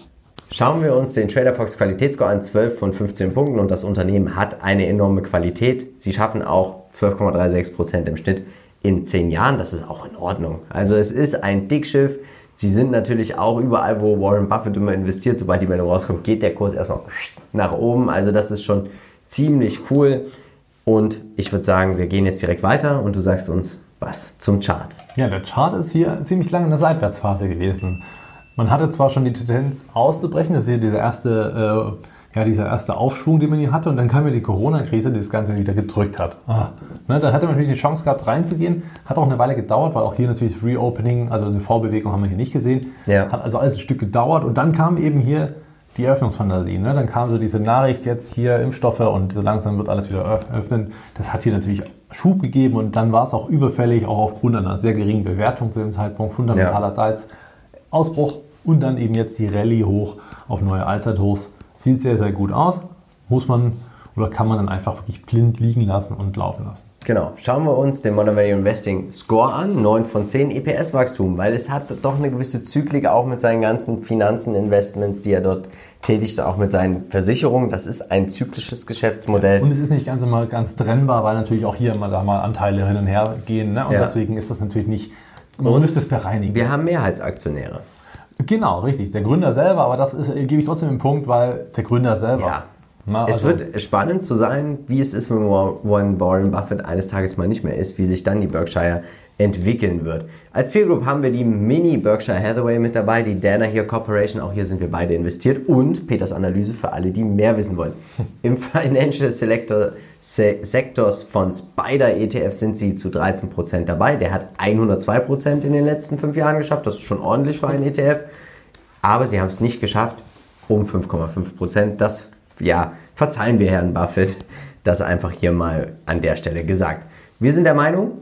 Schauen wir uns den Trader Fox Qualitätsscore an, 12 von 15 Punkten und das Unternehmen hat eine enorme Qualität. Sie schaffen auch 12,36% im Schnitt in 10 Jahren. Das ist auch in Ordnung. Also es ist ein Dickschiff. Sie sind natürlich auch überall, wo Warren Buffett immer investiert. Sobald die Meldung rauskommt, geht der Kurs erstmal nach oben. Also das ist schon ziemlich cool. Und ich würde sagen, wir gehen jetzt direkt weiter und du sagst uns was zum Chart. Ja, der Chart ist hier ziemlich lange in der Seitwärtsphase gewesen. Man hatte zwar schon die Tendenz auszubrechen, das ist hier dieser erste, äh, ja, dieser erste Aufschwung, den man hier hatte, und dann kam ja die Corona-Krise, die das Ganze wieder gedrückt hat. Ah. Ne, dann hatte man natürlich die Chance gehabt, reinzugehen. Hat auch eine Weile gedauert, weil auch hier natürlich das Reopening, also eine Vorbewegung haben wir hier nicht gesehen. Ja. Hat also alles ein Stück gedauert und dann kam eben hier die Eröffnungsfantasie. Ne? Dann kam so diese Nachricht, jetzt hier Impfstoffe und so langsam wird alles wieder öff- öffnen. Das hat hier natürlich Schub gegeben und dann war es auch überfällig, auch aufgrund einer sehr geringen Bewertung zu dem Zeitpunkt, fundamentalerseits. Ausbruch und dann eben jetzt die Rallye hoch auf neue Allzeithochs. Sieht sehr, sehr gut aus. Muss man oder kann man dann einfach wirklich blind liegen lassen und laufen lassen. Genau, schauen wir uns den Modern Value Investing Score an, 9 von 10 EPS-Wachstum, weil es hat doch eine gewisse Zyklik auch mit seinen ganzen Finanzen, Investments, die er dort tätigt, auch mit seinen Versicherungen. Das ist ein zyklisches Geschäftsmodell. Und es ist nicht ganz immer ganz trennbar, weil natürlich auch hier mal, da mal Anteile hin und her gehen. Ne? Und Ja. deswegen ist das natürlich nicht, man Und müsste es bereinigen. Wir haben Mehrheitsaktionäre. Genau, richtig. Der Gründer selber, aber das ist, äh, gebe ich trotzdem den Punkt, weil der Gründer selber Ja. Na, Es also- wird spannend zu sein, wie es ist, wenn Warren Warren Buffett eines Tages mal nicht mehr ist, wie sich dann die Berkshire entwickeln wird. Als Peer Group haben wir die Mini Berkshire Hathaway mit dabei, die Danaher Corporation, auch hier sind wir beide investiert und Peters Analyse für alle, die mehr wissen wollen. Im Financial Selector Se Sectors von Spider ETF sind sie zu 13% dabei. Der hat 102% in den letzten fünf Jahren geschafft, das ist schon ordentlich für einen ETF. Aber sie haben es nicht geschafft um 5,5 Prozent. Das, ja, verzeihen wir Herrn Buffett. Das einfach hier mal an der Stelle gesagt. Wir sind der Meinung,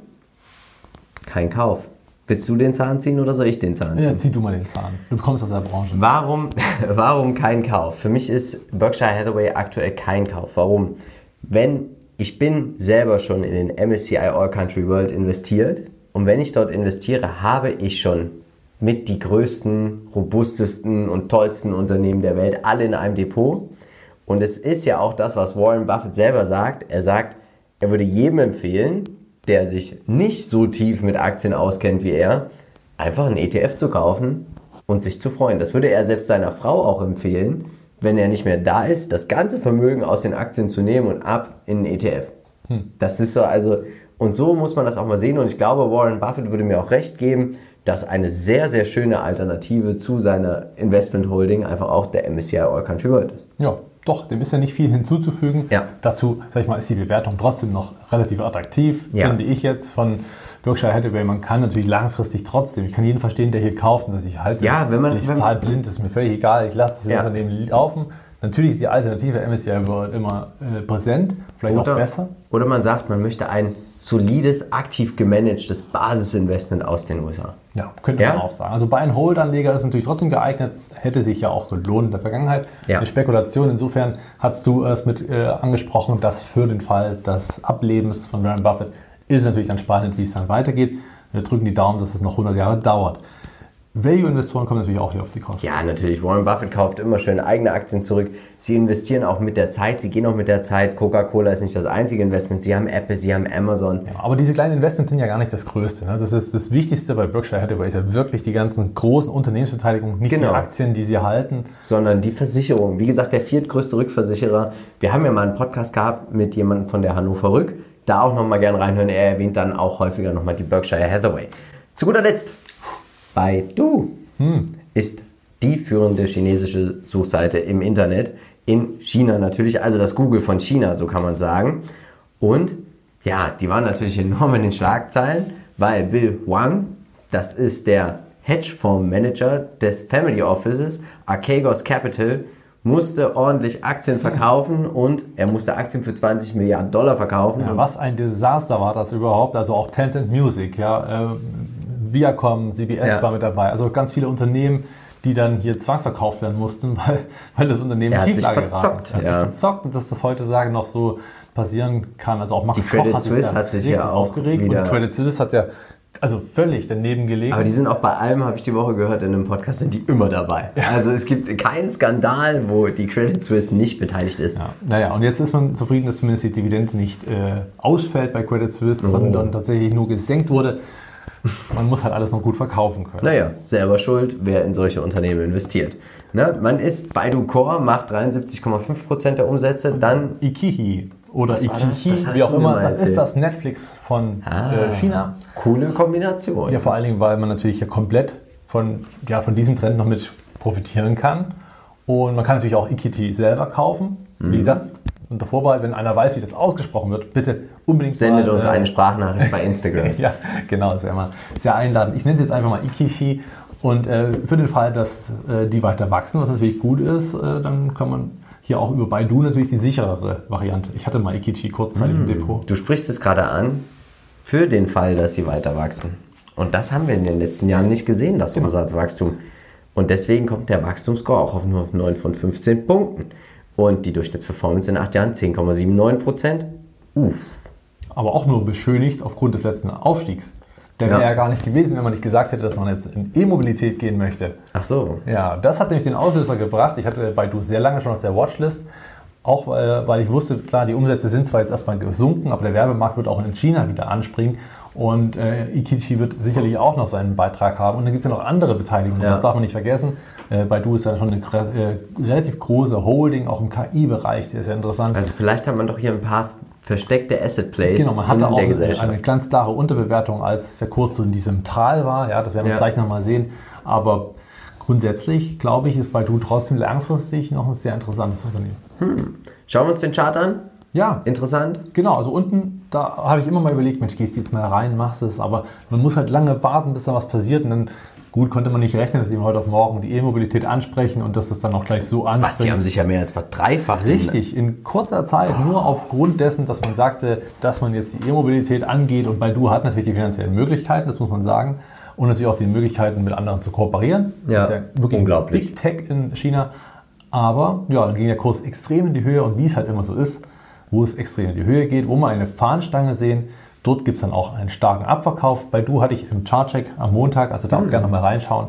kein Kauf. Willst du den Zahn ziehen oder soll ich den Zahn ziehen? Ja, zieh du mal den Zahn. Du kommst aus der Branche. Warum, warum kein Kauf? Für mich ist Berkshire Hathaway aktuell kein Kauf. Warum? Wenn ich bin selber schon in den MSCI All Country World investiert und wenn ich dort investiere, habe ich schon mit die größten, robustesten und tollsten Unternehmen der Welt alle in einem Depot. Und es ist ja auch das, was Warren Buffett selber sagt. Er sagt, er würde jedem empfehlen, der sich nicht so tief mit Aktien auskennt wie er, einfach einen ETF zu kaufen und sich zu freuen. Das würde er selbst seiner Frau auch empfehlen, wenn er nicht mehr da ist, das ganze Vermögen aus den Aktien zu nehmen und ab in einen ETF. Das ist so, also, und so muss man das auch mal sehen. Und ich glaube, Warren Buffett würde mir auch recht geben, dass eine sehr, sehr schöne Alternative zu seiner Investment Holding einfach auch der MSCI All Country World ist. Ja, doch, dem ist ja nicht viel hinzuzufügen. Ja. Dazu, sag ich mal, ist die Bewertung trotzdem noch relativ attraktiv, Ja. finde ich jetzt von Berkshire Hathaway. Man kann natürlich langfristig trotzdem, ich kann jeden verstehen, der hier kauft und dass ich halte Ja, wenn man- ich wenn- total blind, ist mir völlig egal, ich lasse das Ja. Unternehmen laufen. Natürlich ist die Alternative MSCI World immer äh, präsent, vielleicht auch besser. Oder man sagt, man möchte ein solides, aktiv gemanagtes Basisinvestment aus den USA. Ja, könnte Ja? man auch sagen. Also bei einem Hold-Anleger ist natürlich trotzdem geeignet, hätte sich ja auch gelohnt in der Vergangenheit. Ja. Eine Spekulation, insofern hast du es mit äh, angesprochen, dass für den Fall des Ablebens von Warren Buffett ist natürlich dann spannend, wie es dann weitergeht. Wir drücken die Daumen, dass es noch 100 Jahre dauert. Value-Investoren kommen natürlich auch hier auf die Kosten. Ja, natürlich. Warren Buffett kauft immer schön eigene Aktien zurück. Sie investieren auch mit der Zeit. Sie gehen auch mit der Zeit. Coca-Cola ist nicht das einzige Investment. Sie haben Apple, Sie haben Amazon. Ja, aber diese kleinen Investments sind ja gar nicht das Größte. Ne? Das ist das Wichtigste bei Berkshire Hathaway ist ja wirklich die ganzen großen Unternehmensbeteiligungen, nicht Genau. die Aktien, die sie halten. sondern die Versicherung. Wie gesagt, der viertgrößte Rückversicherer. Wir haben ja mal einen Podcast gehabt mit jemandem von der Hannover Rück. Da auch nochmal gern reinhören. Er erwähnt dann auch häufiger nochmal die Berkshire Hathaway. Zu guter Letzt, Baidu ist die führende chinesische Suchseite im Internet. In China natürlich, also das Google von China, so kann man sagen. Und ja, die waren natürlich enorm in den Schlagzeilen, weil Bill Huang, das ist der Hedgefondsmanager des Family Offices, Archegos Capital, musste ordentlich Aktien verkaufen und er musste Aktien für 20 Milliarden Dollar verkaufen. Ja, was ein Desaster war das überhaupt. Also auch Tencent Music, ja, äh, Viacom, CBS Ja. war mit dabei. Also ganz viele Unternehmen, die dann hier zwangsverkauft werden mussten, weil, weil das Unternehmen Er in hat sich Schieflage geraten verzockt, ist. Er hat ja. sich verzockt und dass das heute sagen noch so passieren kann. Also auch Max Die Credit Koch hat sich, Suisse hat sich richtig ja aufgeregt und Credit Suisse hat ja also völlig daneben gelegen. Aber die sind auch bei allem, habe ich die Woche gehört, in einem Podcast sind die immer dabei. Also es gibt keinen Skandal, wo die Credit Suisse nicht beteiligt ist. Ja, naja, und jetzt ist man zufrieden, dass zumindest die Dividende nicht äh, ausfällt bei Credit Suisse, Oh. sondern tatsächlich nur gesenkt wurde. Man muss halt alles noch gut verkaufen können. Naja, selber schuld, wer in solche Unternehmen investiert. Ne? Man ist Baidu Core, macht 73,5% der Umsätze, dann Ikihi oder hattest wie auch immer, das erzählt. ist das Netflix von Ah. äh, China. coole Kombination. Ja, vor allen Dingen, weil man natürlich hier komplett von, ja, von diesem Trend noch mit profitieren kann. Und man kann natürlich auch Ikihi selber kaufen. Mhm. Wie gesagt, unter Vorbehalt, wenn einer weiß, wie das ausgesprochen wird, bitte unbedingt Sendet mal, uns äh, eine Sprachnachricht bei Instagram. Ja, genau, das wäre mal sehr einladend. Ich nenne es jetzt einfach mal Ikichi. Und äh, für den Fall, dass äh, die weiter wachsen, was natürlich gut ist, äh, dann kann man hier auch über Baidu natürlich die sicherere Variante. Ich hatte mal Ikichi kurzzeitig im Depot. Du sprichst es gerade an, für den Fall, dass sie weiter wachsen. Und das haben wir in den letzten Jahren nicht gesehen, das Umsatzwachstum. Und deswegen kommt der Wachstumsscore auch auf nur auf 9 von 15 Punkten. Und die Durchschnittsperformance in 8 Jahren 10,79 Prozent. Uff. Aber auch nur beschönigt aufgrund des letzten Aufstiegs. Der Ja. wäre ja gar nicht gewesen, wenn man nicht gesagt hätte, dass man jetzt in E-Mobilität gehen möchte. Ach so. Ja, das hat nämlich den Auslöser gebracht. Ich hatte Baidu sehr lange schon auf der Watchlist. Auch weil, weil ich wusste, klar, die Umsätze sind zwar jetzt erstmal gesunken, aber der Werbemarkt wird auch in China wieder anspringen. Und äh, Ikichi wird sicherlich auch noch seinen Beitrag haben. Und dann gibt es ja noch andere Beteiligungen, Ja. das darf man nicht vergessen. Äh, Baidu ist ja schon eine äh, relativ große Holding, auch im KI-Bereich, sehr, sehr interessant. Also vielleicht hat man doch hier ein paar versteckte Asset Plays Genau, man hatte in auch der eine, Gesellschaft. eine ganz klare Unterbewertung, als der Kurs so in diesem Tal war. Ja, das werden wir Ja. gleich nochmal sehen. Aber grundsätzlich, glaube ich, ist Baidu trotzdem langfristig noch ein sehr interessantes Unternehmen. Schauen wir uns den Chart an. Ja, Interessant. Genau, also unten, da habe ich immer mal überlegt, Mensch, gehst du jetzt mal rein, machst es, aber man muss halt lange warten, bis da was passiert und dann, gut, konnte man nicht rechnen, dass sie heute auf morgen die E-Mobilität ansprechen und dass das dann auch gleich so Was, die anspringt. haben sich ja mehr als verdreifacht. Richtig, in kurzer Zeit, nur aufgrund dessen, dass man sagte, dass man jetzt die E-Mobilität angeht und Baidu hat natürlich die finanziellen Möglichkeiten, das muss man sagen, und natürlich auch die Möglichkeiten, mit anderen zu kooperieren. Ja, das ist ja wirklich unglaublich. Big Tech in China. Aber ja, dann ging der Kurs extrem in die Höhe und wie es halt immer so ist, wo es extrem in die Höhe geht, wo wir eine Fahnenstange sehen, dort gibt es dann auch einen starken Abverkauf. Baidu hatte ich im Chartcheck am Montag, also da auch gerne mal reinschauen.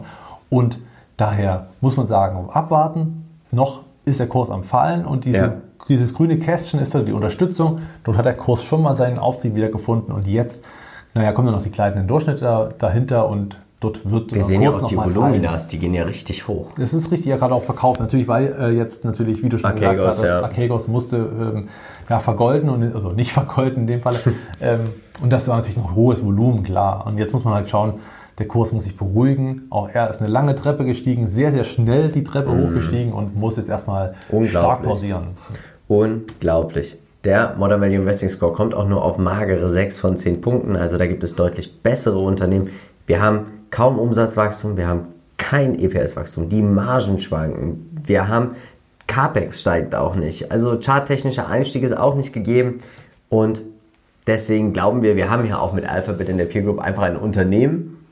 Und daher muss man sagen, abwarten. Noch ist der Kurs am Fallen und diese, Ja. dieses grüne Kästchen ist da die Unterstützung. Dort hat der Kurs schon mal seinen Auftrieb wieder gefunden und jetzt, naja, kommen dann noch die gleitenden Durchschnitte da, dahinter und dort wird Wir sehen ja Kurs auch die. Voluminas, die gehen ja richtig hoch. Das ist richtig, ja gerade auch verkauft. Natürlich, weil äh, jetzt natürlich, wie du schon Archegos, gesagt hast, ja. Archegos musste ähm, ja, vergolden, und, also nicht vergolden in dem Fall. ähm, und das war natürlich noch hohes Volumen, klar. Und jetzt muss man halt schauen, der Kurs muss sich beruhigen. Auch er ist eine lange Treppe gestiegen, sehr, sehr schnell die Treppe hochgestiegen und muss jetzt erstmal stark pausieren. Unglaublich. Der Modern Value Investing Score kommt auch nur auf magere 6 von 10 Punkten. Also da gibt es deutlich bessere Unternehmen. Wir haben kaum Umsatzwachstum, wir haben kein EPS-Wachstum, die Margen schwanken, wir haben CAPEX steigt auch nicht. Also charttechnischer Einstieg ist auch nicht gegeben. Und deswegen glauben wir, wir haben ja auch mit Alphabet in der Peer Group einfach ein Unternehmen,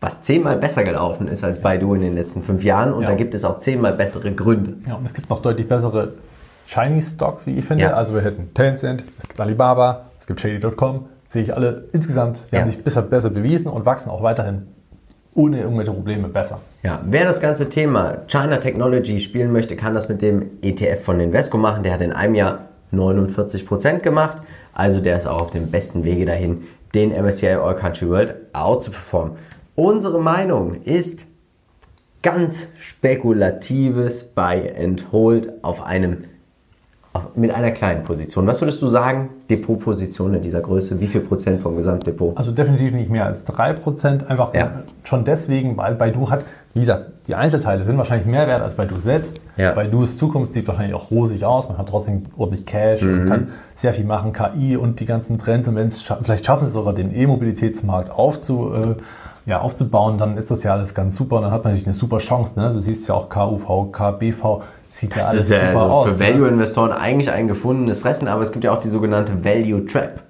was zehnmal besser gelaufen ist als Baidu in den letzten fünf Jahren. Und Ja. da gibt es auch zehnmal bessere Gründe. Ja, und es gibt noch deutlich bessere Chinese Stock, wie ich finde. Ja. Also wir hätten Tencent, es gibt Alibaba, es gibt Shady.com, sehe ich alle insgesamt, die Ja. haben sich besser, besser bewiesen und wachsen auch weiterhin ohne irgendwelche Probleme besser. Ja, wer das ganze Thema China Technology spielen möchte, kann das mit dem ETF von Invesco machen. Der hat in einem Jahr 49% gemacht. Also der ist auch auf dem besten Wege dahin, den MSCI All Country World out zu performen. Unsere Meinung ist ganz spekulatives Buy and Hold auf einem mit einer kleinen Position. Was würdest du sagen, Depotposition in dieser Größe? Wie viel Prozent vom Gesamtdepot? Also definitiv nicht mehr als 3%, einfach Ja. schon deswegen, weil Baidu hat, wie gesagt, die Einzelteile sind wahrscheinlich mehr wert als Baidu selbst. Ja. Baidus Zukunft sieht wahrscheinlich auch rosig aus, man hat trotzdem ordentlich Cash Mhm. und kann sehr viel machen, KI und die ganzen Trends und wenn es scha vielleicht schaffen sie sogar den E-Mobilitätsmarkt aufzu, äh, ja, aufzubauen, dann ist das ja alles ganz super und dann hat man natürlich eine super Chance. Ne? Du siehst ja auch KUV, KBV, sieht ja Das alles ist ja super also aus. für ne? Value-Investoren eigentlich ein gefundenes Fressen, aber es gibt ja auch die sogenannte Value Trap.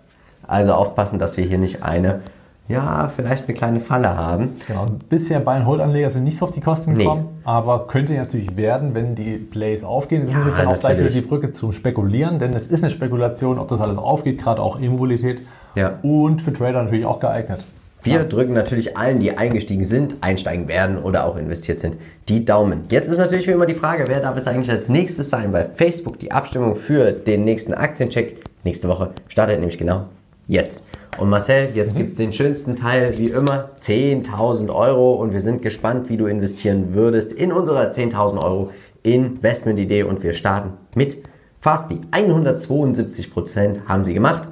Also aufpassen, dass wir hier nicht eine, ja, vielleicht eine kleine Falle haben. Genau, bisher Buy-and-Hold-Anleger sind nicht so auf die Kosten Nee. gekommen, aber könnte natürlich werden, wenn die Plays aufgehen. Das ist Ja, natürlich dann auch gleich wieder natürlich. die Brücke zum Spekulieren, denn es ist eine Spekulation, ob das alles aufgeht, gerade auch E-Mobilität. Ja. Und für Trader natürlich auch geeignet. Wir drücken natürlich allen, die eingestiegen sind, einsteigen werden oder auch investiert sind, die Daumen. Jetzt ist natürlich wie immer die Frage, wer darf es eigentlich als nächstes sein? Bei Facebook die Abstimmung für den nächsten Aktiencheck nächste Woche startet nämlich genau jetzt. Und Marcel, jetzt gibt es den schönsten Teil wie immer, 10.000 Euro und wir sind gespannt, wie du investieren würdest in unserer 10.000 Euro Investment-Idee und wir starten mit fast die 172 Prozent haben sie gemacht.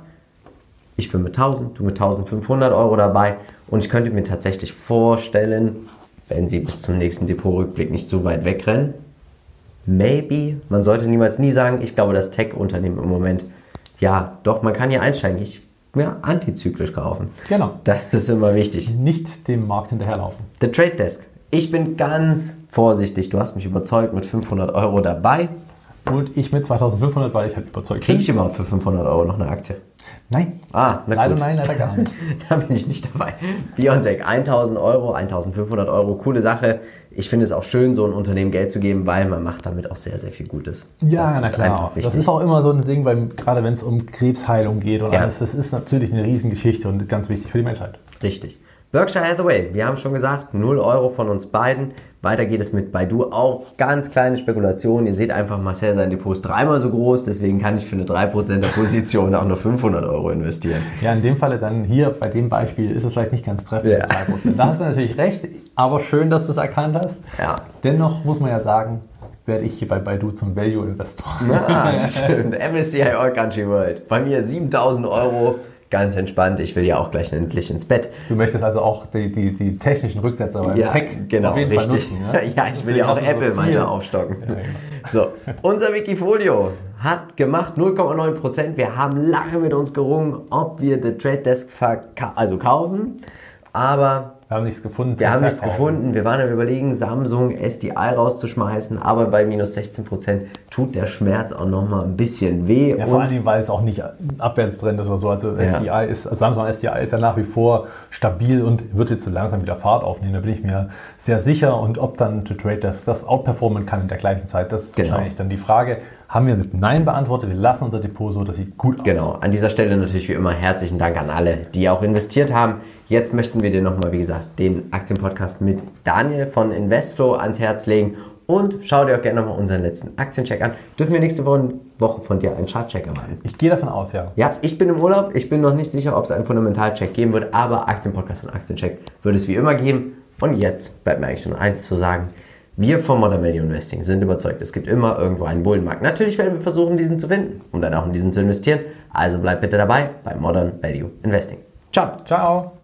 Ich bin mit 1000, du mit 1500 Euro dabei und ich könnte mir tatsächlich vorstellen, wenn sie bis zum nächsten Depotrückblick nicht so weit wegrennen, maybe, man sollte niemals nie sagen, ich glaube, das Tech-Unternehmen im Moment, ja, doch, man kann hier einsteigen, ich, ja, antizyklisch kaufen. Genau. Das ist immer wichtig. Nicht dem Markt hinterherlaufen. Der Trade Desk. Ich bin ganz vorsichtig, du hast mich überzeugt mit 500 Euro dabei. Und ich mit 2500, weil ich halt überzeugt Kriege bin. ich überhaupt für 500 Euro noch eine Aktie? Nein. Ah, na leider gut. nein, leider gar nicht. da bin ich nicht dabei. Biontech, 1000 Euro, 1500 Euro, coole Sache. Ich finde es auch schön, so ein Unternehmen Geld zu geben, weil man macht damit auch sehr, sehr viel Gutes. Ja, das na ist klar. Das ist auch immer so ein Ding, weil, gerade wenn es um Krebsheilung geht und Ja. alles, das ist natürlich eine Riesengeschichte und ganz wichtig für die Menschheit. Richtig. Berkshire Hathaway, wir haben schon gesagt, 0 Euro von uns beiden. Weiter geht es mit Baidu auch ganz kleine Spekulationen. Ihr seht einfach, Marcel sein Depot ist dreimal so groß, deswegen kann ich für eine 3% der Position auch nur 500 Euro investieren. Ja, in dem Falle dann hier bei dem Beispiel ist es vielleicht nicht ganz treffend ja. 3%. Da hast du natürlich recht, aber schön, dass du es erkannt hast. Ja. Dennoch muss man ja sagen, werde ich hier bei Baidu zum Value Investor. Ah, schön. MSCI All Country World. Bei mir 7000 Euro ganz entspannt. Ich will ja auch gleich endlich ins Bett. Du möchtest also auch die, die, die technischen Rücksetzer beim ja, Tech genau, auf jeden richtig. Fall nutzen. Ja, ja ich will ja auch Apple so weiter aufstocken. Ja, genau. So, unser Wikifolio hat gemacht 0,9 Prozent. Wir haben lange mit uns gerungen, ob wir The Trade Desk also kaufen. Aber wir haben nichts gefunden. Wir haben nichts gefunden. Wir waren am überlegen, Samsung SDI rauszuschmeißen, aber bei minus 16% tut der Schmerz auch nochmal ein bisschen weh. Ja, vor allen Dingen, weil es auch nicht abwärts drin ist oder so. Also ja. SDI ist, also Samsung SDI ist ja nach wie vor stabil und wird jetzt so langsam wieder Fahrt aufnehmen. Da bin ich mir sehr sicher. Und ob dann To Trade das, das outperformen kann in der gleichen Zeit, das ist genau. wahrscheinlich dann die Frage. Haben wir mit Nein beantwortet. Wir lassen unser Depot so, das sieht gut aus. Genau. An dieser Stelle natürlich wie immer herzlichen Dank an alle, die auch investiert haben. Jetzt möchten wir dir nochmal, wie gesagt, den Aktienpodcast mit Daniel von Investo ans Herz legen. Und schau dir auch gerne nochmal unseren letzten Aktiencheck an. Dürfen wir nächste Woche von dir einen Chartcheck erwarten? Ich gehe davon aus, ja. Ja, ich bin im Urlaub. Ich bin noch nicht sicher, ob es einen Fundamentalcheck geben wird, aber Aktienpodcast und Aktiencheck wird es wie immer geben. Und jetzt bleibt mir eigentlich nur eins zu sagen. Wir vom Modern Value Investing sind überzeugt, es gibt immer irgendwo einen Bullenmarkt. Natürlich werden wir versuchen, diesen zu finden und dann auch in diesen zu investieren. Also bleib bitte dabei bei Modern Value Investing. Ciao. Ciao.